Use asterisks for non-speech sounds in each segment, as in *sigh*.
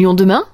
Lyon demain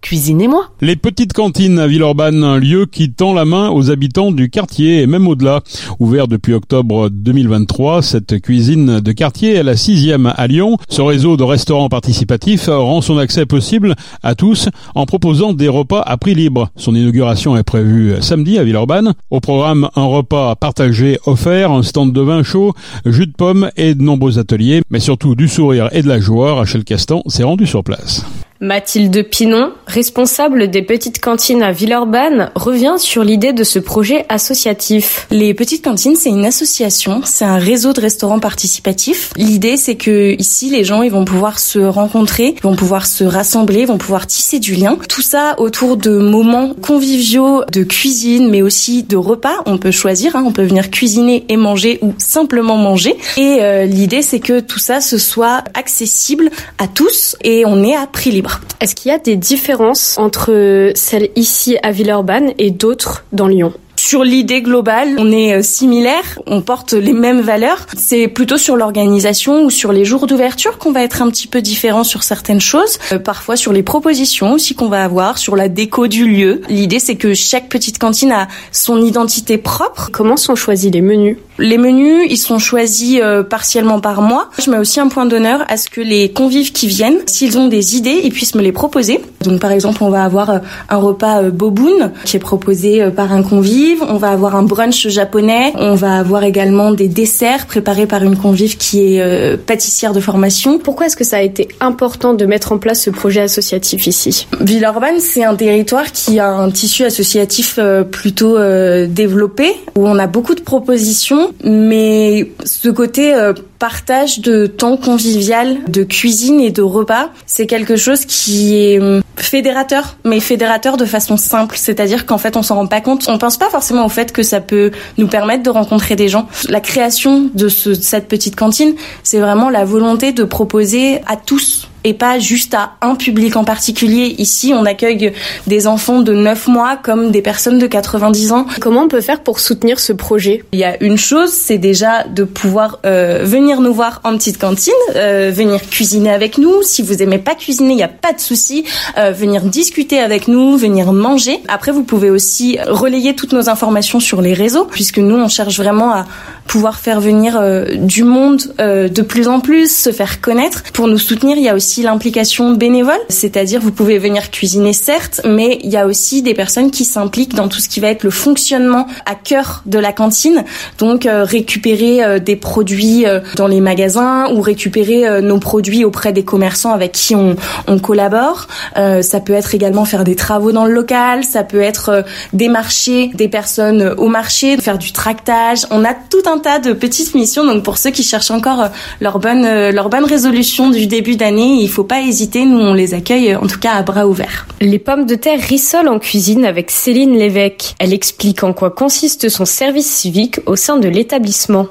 Cuisinez-moi. Les petites cantines à Villeurbanne, un lieu qui tend la main aux habitants du quartier et même au-delà. Ouvert depuis octobre 2023, cette cuisine de quartier est la sixième à Lyon. Ce réseau de restaurants participatifs rend son accès possible à tous en proposant des repas à prix libre. Son inauguration est prévue samedi à Villeurbanne. Au programme, un repas partagé offert, un stand de vin chaud, jus de pomme et de nombreux ateliers, mais surtout du sourire et de la joie. Rachel Castan s'est rendue sur place. Mathilde Pinon, responsable des petites cantines à Villeurbanne, revient sur l'idée de ce projet associatif. Les petites cantines, c'est une association, c'est un réseau de restaurants participatifs. L'idée, c'est que ici, les gens, ils vont pouvoir se rencontrer, vont pouvoir se rassembler, vont pouvoir tisser du lien. Tout ça autour de moments conviviaux, de cuisine, mais aussi de repas. On peut choisir, hein, on peut venir cuisiner et manger ou simplement manger. Et euh, l'idée, c'est que tout ça, ce soit accessible à tous et on est à prix libre. Est-ce qu'il y a des différences entre celles ici à Villeurbanne et d'autres dans Lyon? Sur l'idée globale, on est euh, similaire, on porte les mêmes valeurs. C'est plutôt sur l'organisation ou sur les jours d'ouverture qu'on va être un petit peu différent sur certaines choses. Euh, parfois sur les propositions aussi qu'on va avoir, sur la déco du lieu. L'idée c'est que chaque petite cantine a son identité propre. Comment sont choisis les menus? Les menus, ils sont choisis euh, partiellement par moi. Je mets aussi un point d'honneur à ce que les convives qui viennent, s'ils ont des idées, ils puissent me les proposer. Donc par exemple, on va avoir un repas boboon qui est proposé par un convive on va avoir un brunch japonais, on va avoir également des desserts préparés par une convive qui est euh, pâtissière de formation. Pourquoi est-ce que ça a été important de mettre en place ce projet associatif ici? Villeurbanne, c'est un territoire qui a un tissu associatif euh, plutôt euh, développé, où on a beaucoup de propositions, mais ce côté partage de temps convivial, de cuisine et de repas, c'est quelque chose qui est hum, fédérateur, mais fédérateur de façon simple, c'est-à-dire qu'en fait on s'en rend pas compte, on pense pas forcément au fait que ça peut nous permettre de rencontrer des gens. La création de cette petite cantine, c'est vraiment la volonté de proposer à tous et pas juste à un public en particulier. Ici, on accueille des enfants de 9 mois comme des personnes de 90 ans. Comment on peut faire pour soutenir ce projet? Il y a une chose, c'est déjà de pouvoir euh, venir nous voir en petite cantine, euh, venir cuisiner avec nous. Si vous aimez pas cuisiner, il n'y a pas de souci. Euh, venir discuter avec nous, venir manger. Après, vous pouvez aussi relayer toutes nos informations sur les réseaux, puisque nous, on cherche vraiment à pouvoir faire venir du monde de plus en plus, se faire connaître. Pour nous soutenir, il y a aussi l'implication bénévole, c'est-à-dire vous pouvez venir cuisiner certes, mais il y a aussi des personnes qui s'impliquent dans tout ce qui va être le fonctionnement à cœur de la cantine, donc euh, récupérer euh, des produits euh, dans les magasins ou récupérer nos produits auprès des commerçants avec qui on, on collabore. ça peut être également faire des travaux dans le local, ça peut être démarcher des personnes au marché, faire du tractage. On a tout un tas de petites missions, donc pour ceux qui cherchent encore leur bonne leur bonne résolution du début d'année, il faut pas hésiter, nous on les accueille en tout cas à bras ouverts. Les pommes de terre rissolent en cuisine avec Céline Lévesque. Elle explique en quoi consiste son service civique au sein de l'établissement.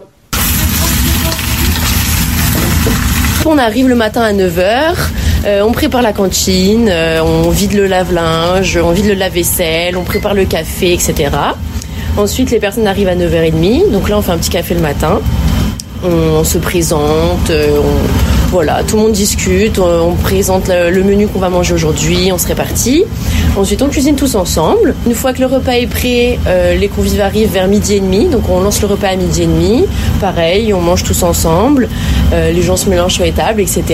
On arrive le matin à 9h, euh, on prépare la cantine, euh, on vide le lave-linge, on vide le lave-vaisselle, on prépare le café, etc. Ensuite, les personnes arrivent à 9h30, donc là on fait un petit café le matin, on, se présente, euh, on voilà, tout le monde discute, on, présente le, menu qu'on va manger aujourd'hui, on se répartit. Ensuite, on cuisine tous ensemble. Une fois que le repas est prêt, euh, les convives arrivent vers midi et demi. Donc, on lance le repas à midi et demi. Pareil, on mange tous ensemble. Euh, les gens se mélangent sur les tables, etc.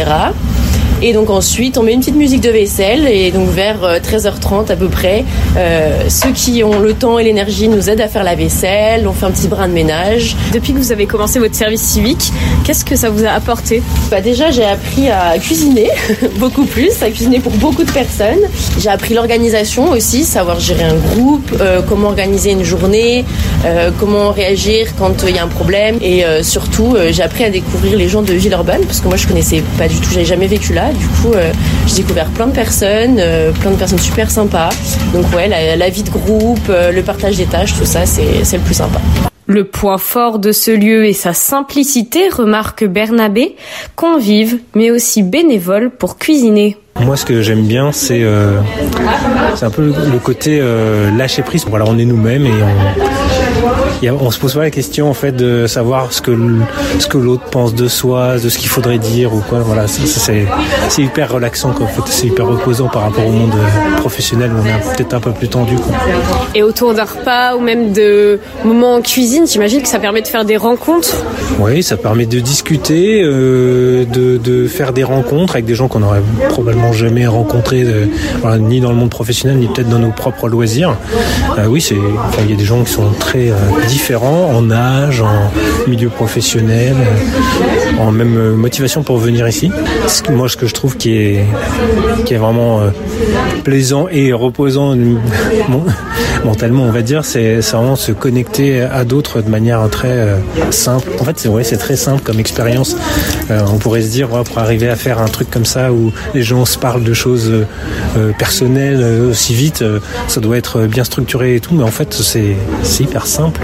Et donc ensuite, on met une petite musique de vaisselle et donc vers 13h30 euh, à peu près, euh, ceux qui ont le temps et l'énergie nous aident à faire la vaisselle, on fait un petit brin de ménage. Depuis que vous avez commencé votre service civique, qu'est-ce que ça vous a apporté? Bah Déjà, j'ai appris à cuisiner, *laughs* beaucoup plus, à cuisiner pour beaucoup de personnes. J'ai appris l'organisation aussi, savoir gérer un groupe, euh, comment organiser une journée, comment réagir quand il y a un problème. Et surtout, j'ai appris à découvrir les gens de Villeurbanne, parce que moi, je connaissais pas du tout, j'avais jamais vécu là. Du coup, euh, j'ai découvert plein de personnes, euh, plein de personnes super sympas. Donc ouais, la, vie de groupe, euh, le partage des tâches, tout ça, c'est le plus sympa. Le point fort de ce lieu est sa simplicité, remarque Bernabé, convive, mais aussi bénévole pour cuisiner. Moi, ce que j'aime bien, c'est un peu le côté lâcher prise. Voilà, on est nous-mêmes et on, on se pose pas la question en fait de savoir ce que ce que l'autre pense de soi, de ce qu'il faudrait dire ou quoi. Voilà, c'est c'est hyper relaxant quoi. En fait, c'est hyper reposant par rapport au monde professionnel où on est peut-être un peu plus tendu. Quoi. Et autour d'un repas ou même de moments en cuisine, j'imagine que ça permet de faire des rencontres. Oui, ça permet de discuter, euh, de, de, faire des rencontres avec des gens qu'on n'aurait probablement jamais rencontrés, de, voilà, ni dans le monde professionnel, ni peut-être dans nos propres loisirs. Euh, oui, c'est, enfin, il y a des gens qui sont très euh, différents en âge, en milieu professionnel, euh, en même euh, motivation pour venir ici. Moi, ce que je trouve qui est, qui est vraiment euh, plaisant et reposant *laughs* mentalement, on va dire, c'est vraiment se connecter à d'autres de manière très euh, simple. En fait, c'est ouais, très simple comme expérience. Euh, on pourrait se dire, pour arriver à faire un truc comme ça où les gens se parlent de choses euh, personnelles aussi vite, ça doit être bien structuré et tout, mais en fait, c'est hyper simple.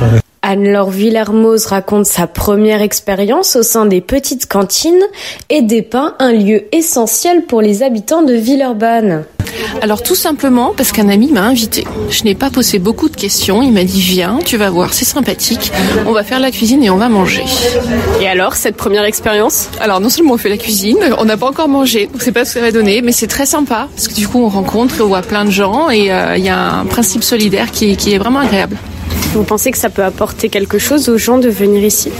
Anne-Laure Villermoz raconte sa première expérience au sein des petites cantines et dépeint un lieu essentiel pour les habitants de Villeurbanne. Alors tout simplement parce qu'un ami m'a invité. Je n'ai pas posé beaucoup de questions. Il m'a dit viens, tu vas voir, c'est sympathique. On va faire la cuisine et on va manger. Et alors cette première expérience? Alors non seulement on fait la cuisine, on n'a pas encore mangé, on ne sait pas ce que ça va donner, mais c'est très sympa parce que du coup on rencontre, on voit plein de gens et euh, il y a un principe solidaire qui, qui est vraiment agréable. Vous pensez que ça peut apporter quelque chose aux gens de venir ici?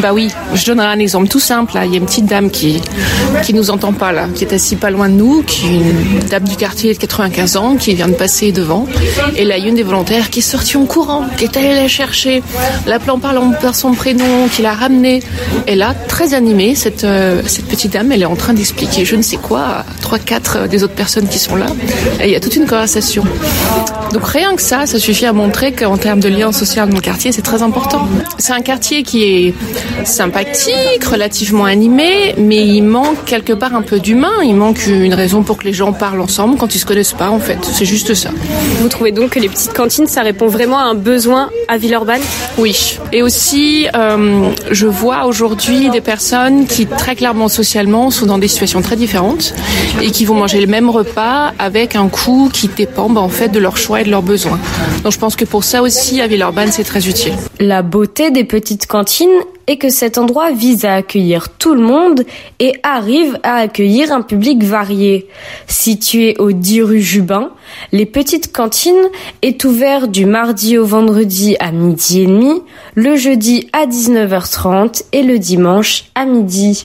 Bah oui, je donnerai un exemple tout simple. Il y a une petite dame qui qui nous entend pas là, qui est assise pas loin de nous, qui est une dame du quartier de 95 ans, qui vient de passer devant. Et là, il y a une des volontaires qui est sortie en courant, qui est allée la chercher, l'appelant par, son prénom, qui l'a ramenée. Et là, très animée, cette, euh, cette petite dame, elle est en train d'expliquer je ne sais quoi à trois, quatre des autres personnes qui sont là. Et il y a toute une conversation. Donc rien que ça, ça suffit à montrer qu'en termes de lien social dans le quartier, c'est très important. C'est un quartier qui est sympathique, relativement animé, mais il manque quelque part un peu d'humain. Il manque une raison pour que les gens parlent ensemble quand ils se connaissent pas, en fait. C'est juste ça. Vous trouvez donc que les petites cantines, ça répond vraiment à un besoin à Villeurbanne? Oui. Et aussi, euh, je vois aujourd'hui des personnes qui, très clairement socialement, sont dans des situations très différentes et qui vont manger le même repas avec un coût qui dépend, bah, en fait, de leur choix et de leurs besoins. Donc je pense que pour ça aussi, à Villeurbanne, La beauté des petites cantines est que cet endroit vise à accueillir tout le monde et arrive à accueillir un public varié. Situé au 10 rue Jubin, les petites cantines est ouvert du mardi au vendredi à midi et demi, le jeudi à 19h30 et le dimanche à midi.